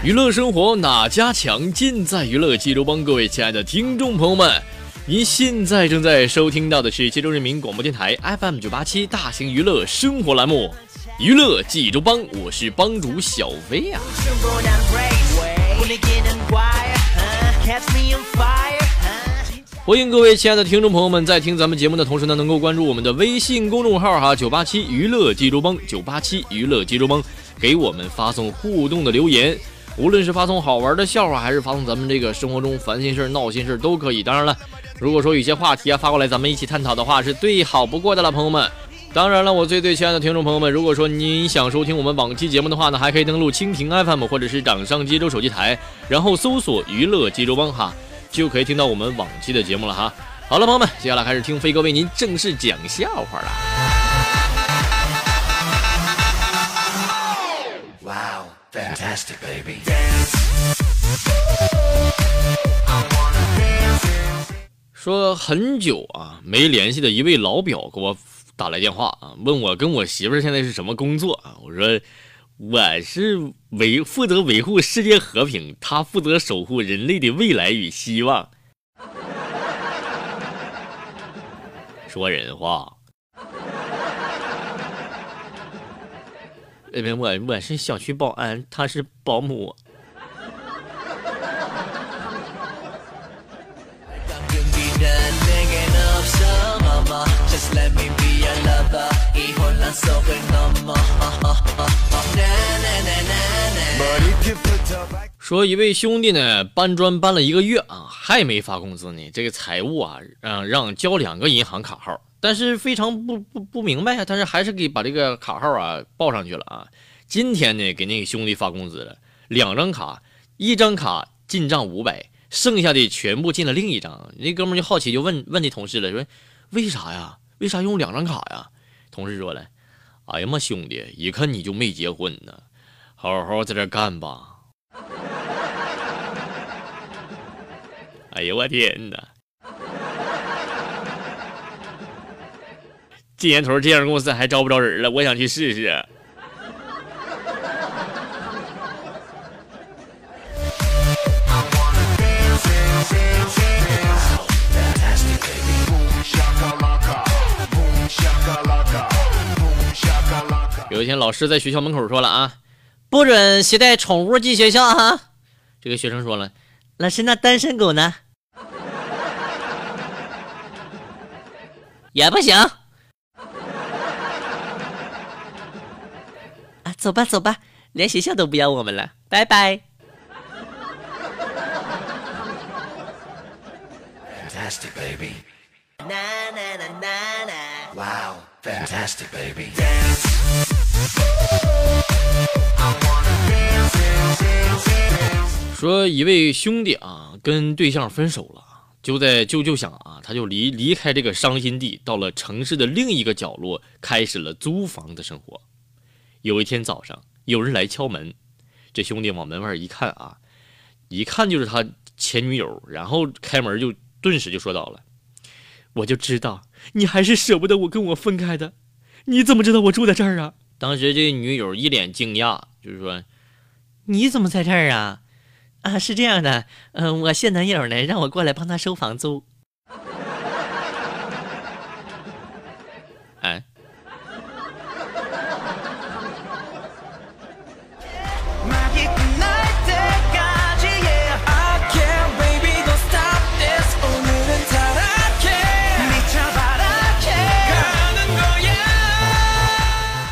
娱乐生活哪家强？尽在娱乐济州帮。各位亲爱的听众朋友们，您现在正在收听到的是济州人民广播电台 FM 九八七大型娱乐生活栏目《娱乐济州帮》，我是帮主小薇呀。欢迎各位亲爱的听众朋友们，在听咱们节目的同时呢，能够关注我们的微信公众号哈，九八七娱乐济州帮，九八七娱乐济州帮，给我们发送互动的留言，无论是发送好玩的笑话，还是发送咱们这个生活中烦心事闹心事都可以。当然了，如果说有些话题啊发过来，咱们一起探讨的话，是最好不过的了，朋友们。当然了，我最最亲爱的听众朋友们，如果说您想收听我们往期节目的话呢，还可以登录蜻蜓 FM 或者是掌上济州手机台，然后搜索娱乐济州帮哈。就可以听到我们往期的节目了哈。好了，朋友们，接下来开始听飞哥为您正式讲笑话了。Fantastic, baby. Dance. 说很久啊没联系的一位老表给我打来电话啊，问我跟我媳妇儿现在是什么工作啊？我说我是维负责维护世界和平，他负责守护人类的未来与希望。说人话。呃，我我是小区保安，他是保姆。说一位兄弟呢，搬砖搬了一个月啊，还没发工资呢。这个财务啊，让让交两个银行卡号，但是非常不不不明白啊，但是还是给把这个卡号啊报上去了啊。今天呢，给那个兄弟发工资了，两张卡，一张卡进账五百，剩下的全部进了另一张。那哥们就好奇，就问问那同事了，说为啥呀？为啥用两张卡呀？同事说了，哎呀妈，兄弟，一看你就没结婚呢，好好在这干吧。哎呦我天哪！这年头这样公司还招不招人了？我想去试试。有一天，老师在学校门口说了啊，不准携带宠物进学校啊。这个学生说了，老师，那单身狗呢？也不行。走吧走吧，连学校都不要我们了，拜拜。Fantastic, baby. Wow, fantastic, baby. 说一位兄弟啊，跟对象分手了。就在就就想啊，他就离离开这个伤心地，到了城市的另一个角落，开始了租房的生活。有一天早上，有人来敲门，这兄弟往门外一看啊，一看就是他前女友，然后开门就顿时就说到了：“我就知道你还是舍不得我跟我分开的，你怎么知道我住在这儿啊？”当时这女友一脸惊讶，就是说：“你怎么在这儿啊？”啊，是这样的，嗯，我现男友呢，让我过来帮他收房租。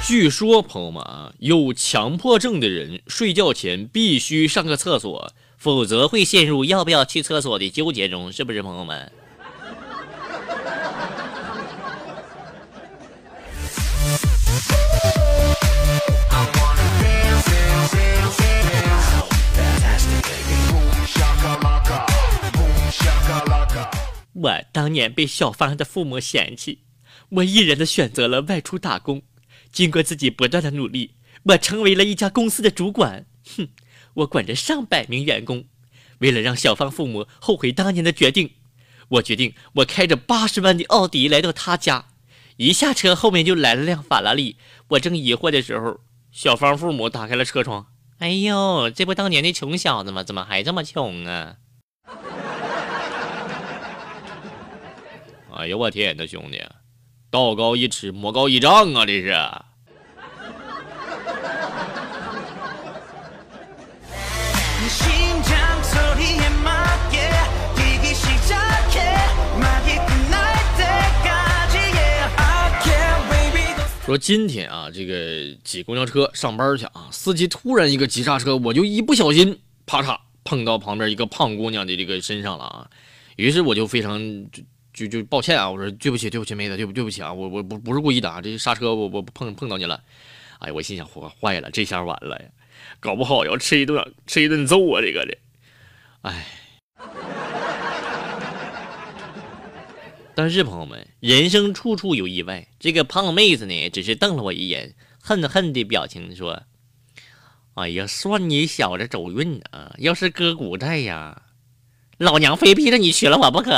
据说朋友们啊，有强迫症的人睡觉前必须上个厕所，否则会陷入要不要去厕所的纠结中，是不是朋友们？我当年被小芳的父母嫌弃，我毅然的选择了外出打工。经过自己不断的努力，我成为了一家公司的主管。哼，我管着上百名员工。为了让小芳父母后悔当年的决定，我决定我开着八十万的奥迪来到他家。一下车，后面就来了辆法拉利。我正疑惑的时候，小芳父母打开了车窗。哎呦，这不当年的穷小子吗？怎么还这么穷啊？哎呦我天呐，兄弟，道高一尺，魔高一丈啊！这是。说今天啊，这个挤公交车上班去啊，司机突然一个急刹车，我就一不小心，啪嚓碰到旁边一个胖姑娘的这个身上了啊，于是我就非常就就。就抱歉啊，我说对不起，对不起，妹子，对不对不起啊，我我不不是故意的啊，这刹车我我碰碰到你了，哎，我心想坏了，这下完了呀，搞不好要吃一顿吃一顿揍啊，这个的，哎。但是朋友们，人生处处有意外，这个胖妹子呢，只是瞪了我一眼，恨恨的表情说：“哎呀，算你小子走运啊，要是搁古代呀，老娘非逼着你娶了我不可。”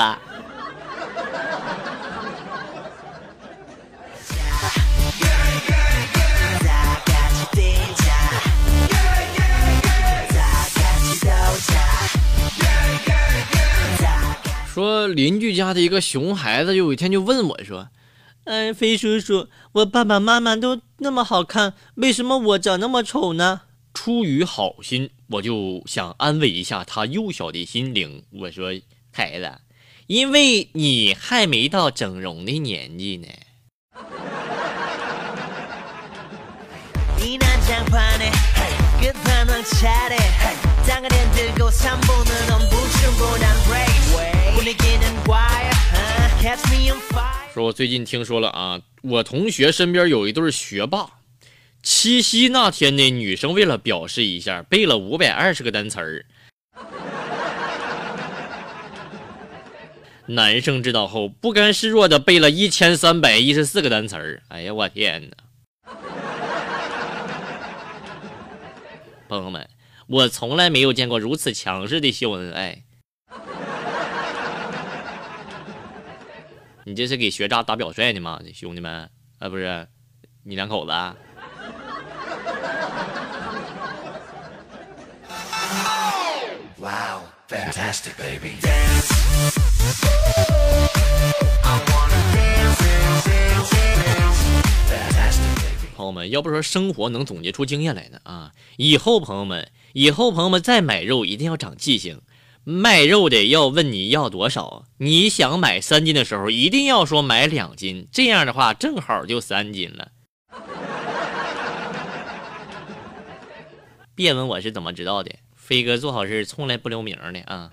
邻居家的一个熊孩子，有一天就问我说：“嗯，飞叔叔，我爸爸妈妈都那么好看，为什么我长那么丑呢？”出于好心，我就想安慰一下他幼小的心灵。我说：“孩子，因为你还没到整容的年纪呢。”说，我最近听说了啊，我同学身边有一对学霸，七夕那天呢，女生为了表示一下，背了五百二十个单词儿，男生知道后不甘示弱的背了一千三百一十四个单词儿。哎呀，我天哪！朋友们，我从来没有见过如此强势的秀恩爱。你这是给学渣打表率呢吗，兄弟们？啊，不是，你两口子。朋友们，要不说生活能总结出经验来呢啊！以后朋友们，以后朋友们再买肉一定要长记性。卖肉的要问你要多少，你想买三斤的时候，一定要说买两斤，这样的话正好就三斤了。别问我是怎么知道的，飞哥做好事从来不留名的啊。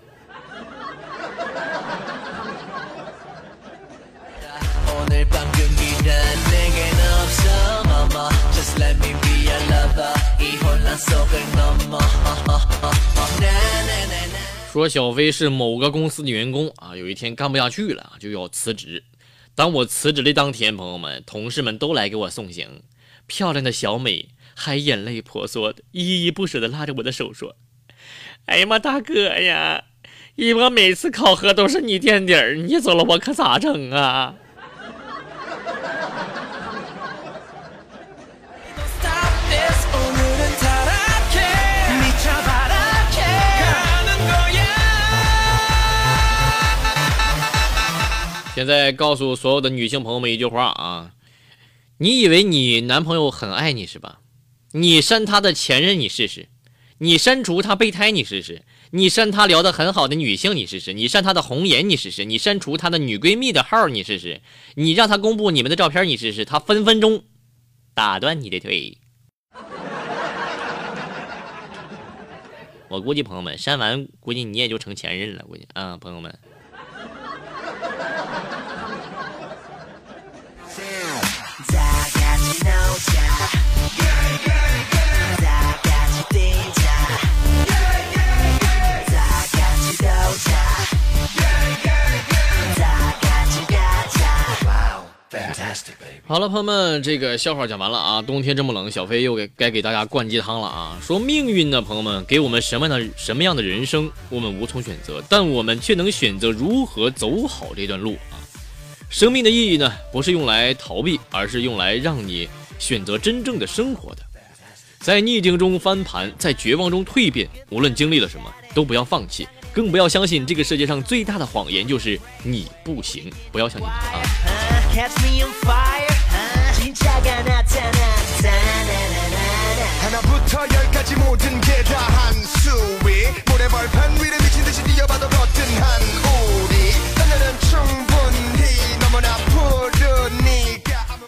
说小飞是某个公司的员工啊，有一天干不下去了，就要辞职。当我辞职的当天，朋友们、同事们都来给我送行。漂亮的小美还眼泪婆娑的，依依不舍的拉着我的手说：“哎呀妈，大哥呀，一博每次考核都是你垫底儿，你走了我可咋整啊？”现在告诉所有的女性朋友们一句话啊，你以为你男朋友很爱你是吧？你删他的前任你试试，你删除他备胎你试试，你删他聊得很好的女性你试试，你删他的红颜你试试，你删除他的女闺蜜的号你试试，你让他公布你们的照片你试试，他分分钟打断你的腿。我估计朋友们删完，估计你也就成前任了。估计啊，朋友们。好了，朋友们，这个笑话讲完了啊。冬天这么冷，小飞又给该给大家灌鸡汤了啊。说命运呢，朋友们给我们什么样的什么样的人生，我们无从选择，但我们却能选择如何走好这段路啊。生命的意义呢，不是用来逃避，而是用来让你选择真正的生活的。在逆境中翻盘，在绝望中蜕变，无论经历了什么，都不要放弃，更不要相信这个世界上最大的谎言就是你不行，不要相信它啊。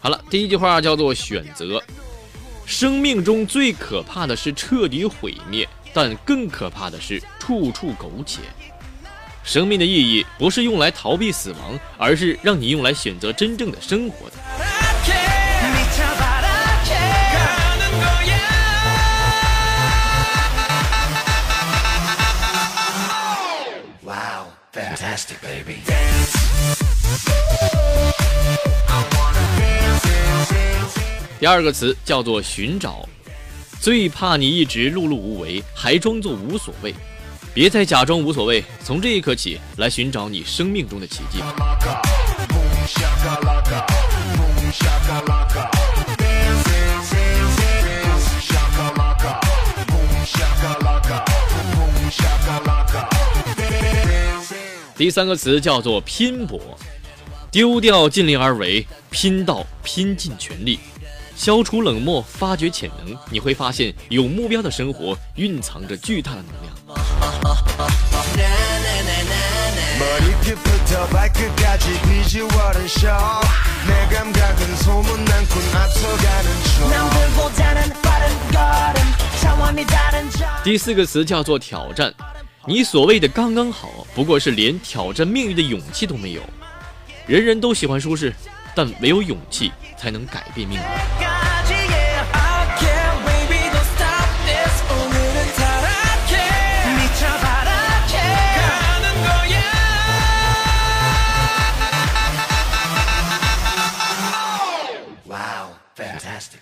好了，第一句话叫做选择。生命中最可怕的是彻底毁灭，但更可怕的是处处苟且。生命的意义不是用来逃避死亡，而是让你用来选择真正的生活的。第二个词叫做寻找，最怕你一直碌碌无为，还装作无所谓。别再假装无所谓，从这一刻起来寻找你生命中的奇迹。第三个词叫做拼搏，丢掉尽力而为，拼到拼尽全力。消除冷漠，发掘潜能，你会发现有目标的生活蕴藏着巨大的能量。第四个词叫做挑战，你所谓的刚刚好，不过是连挑战命运的勇气都没有。人人都喜欢舒适，但唯有勇气才能改变命运。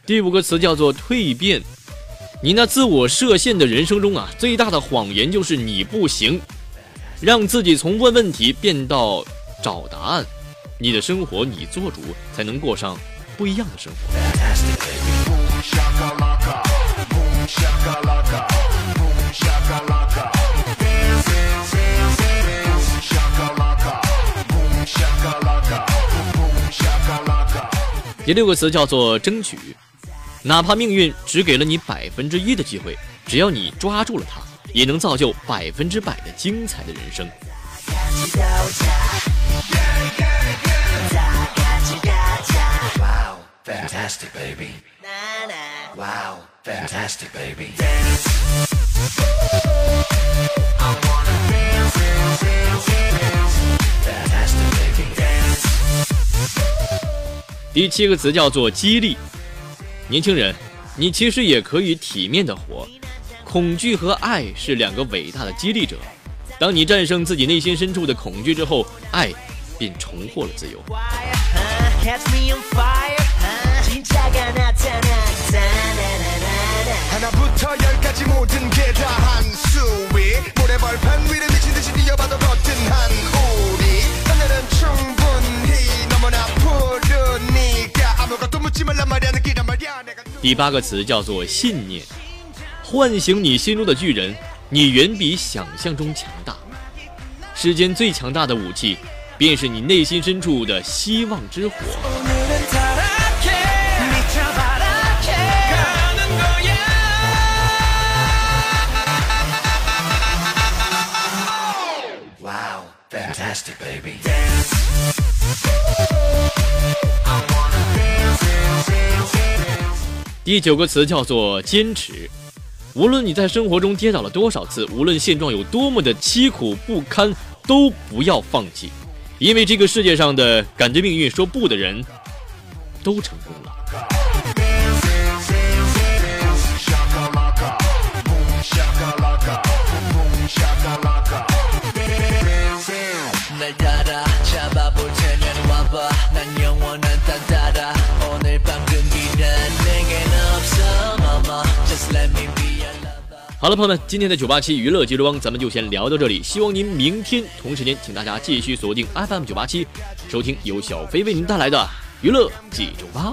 第五个词叫做蜕变。你那自我设限的人生中啊，最大的谎言就是你不行。让自己从问问题变到找答案，你的生活你做主，才能过上不一样的生活。第六个词叫做争取。哪怕命运只给了你百分之一的机会，只要你抓住了它，也能造就百分之百的精彩的人生。第七个词叫做激励。年轻人，你其实也可以体面的活。恐惧和爱是两个伟大的激励者。当你战胜自己内心深处的恐惧之后，爱便重获了自由。第八个词叫做信念，唤醒你心中的巨人，你远比想象中强大。世间最强大的武器，便是你内心深处的希望之火。The baby dance 第九个词叫做坚持。无论你在生活中跌倒了多少次，无论现状有多么的凄苦不堪，都不要放弃，因为这个世界上的敢对命运说不的人，都成功了。好了，朋友们，今天的九八七娱乐记录帮咱们就先聊到这里。希望您明天同时间，请大家继续锁定 FM 九八七，收听由小飞为您带来的娱乐记住吧。